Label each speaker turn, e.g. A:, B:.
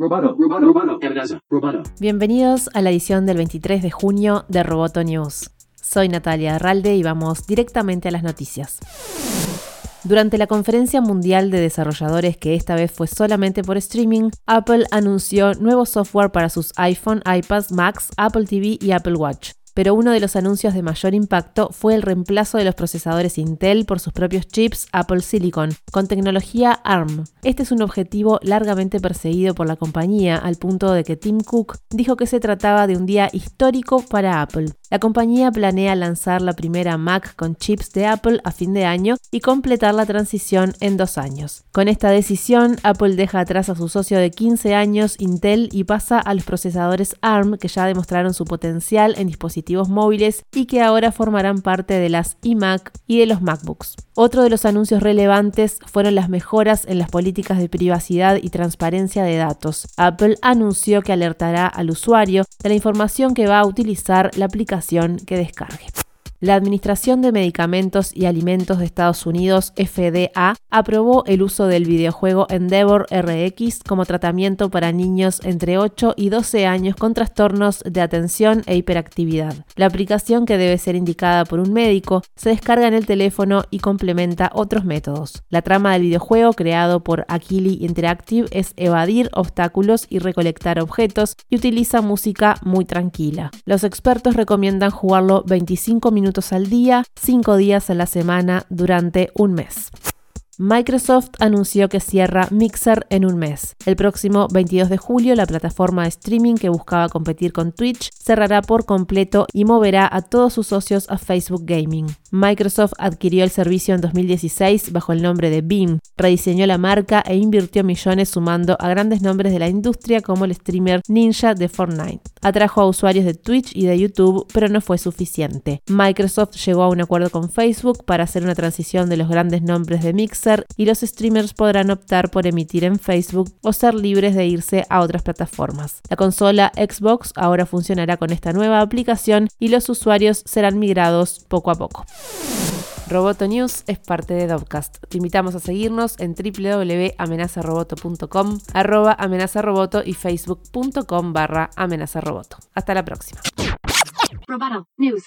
A: Roboto, Roboto, Roboto.
B: Bienvenidos a la edición del 23 de junio de Roboto News. Soy Natalia Arralde y vamos directamente a las noticias. Durante la conferencia mundial de desarrolladores que esta vez fue solamente por streaming, Apple anunció nuevo software para sus iPhone, iPads, Macs, Apple TV y Apple Watch pero uno de los anuncios de mayor impacto fue el reemplazo de los procesadores Intel por sus propios chips Apple Silicon, con tecnología ARM. Este es un objetivo largamente perseguido por la compañía, al punto de que Tim Cook dijo que se trataba de un día histórico para Apple. La compañía planea lanzar la primera Mac con chips de Apple a fin de año y completar la transición en dos años. Con esta decisión, Apple deja atrás a su socio de 15 años, Intel, y pasa a los procesadores ARM que ya demostraron su potencial en dispositivos móviles y que ahora formarán parte de las iMac y de los MacBooks. Otro de los anuncios relevantes fueron las mejoras en las políticas de privacidad y transparencia de datos. Apple anunció que alertará al usuario de la información que va a utilizar la aplicación que descargue. La Administración de Medicamentos y Alimentos de Estados Unidos, FDA, aprobó el uso del videojuego Endeavor RX como tratamiento para niños entre 8 y 12 años con trastornos de atención e hiperactividad. La aplicación, que debe ser indicada por un médico, se descarga en el teléfono y complementa otros métodos. La trama del videojuego, creado por Aquili Interactive, es evadir obstáculos y recolectar objetos y utiliza música muy tranquila. Los expertos recomiendan jugarlo 25 minutos al día, 5 días a la semana durante un mes. Microsoft anunció que cierra Mixer en un mes. El próximo 22 de julio, la plataforma de streaming que buscaba competir con Twitch cerrará por completo y moverá a todos sus socios a Facebook Gaming. Microsoft adquirió el servicio en 2016 bajo el nombre de Beam, rediseñó la marca e invirtió millones sumando a grandes nombres de la industria como el streamer Ninja de Fortnite. Atrajo a usuarios de Twitch y de YouTube, pero no fue suficiente. Microsoft llegó a un acuerdo con Facebook para hacer una transición de los grandes nombres de Mixer y los streamers podrán optar por emitir en Facebook o ser libres de irse a otras plataformas. La consola Xbox ahora funcionará con esta nueva aplicación y los usuarios serán migrados poco a poco. Roboto News es parte de Dovcast. Te invitamos a seguirnos en www.amenazaroboto.com, arroba amenazaroboto y facebook.com barra amenazaroboto. Hasta la próxima.
C: News.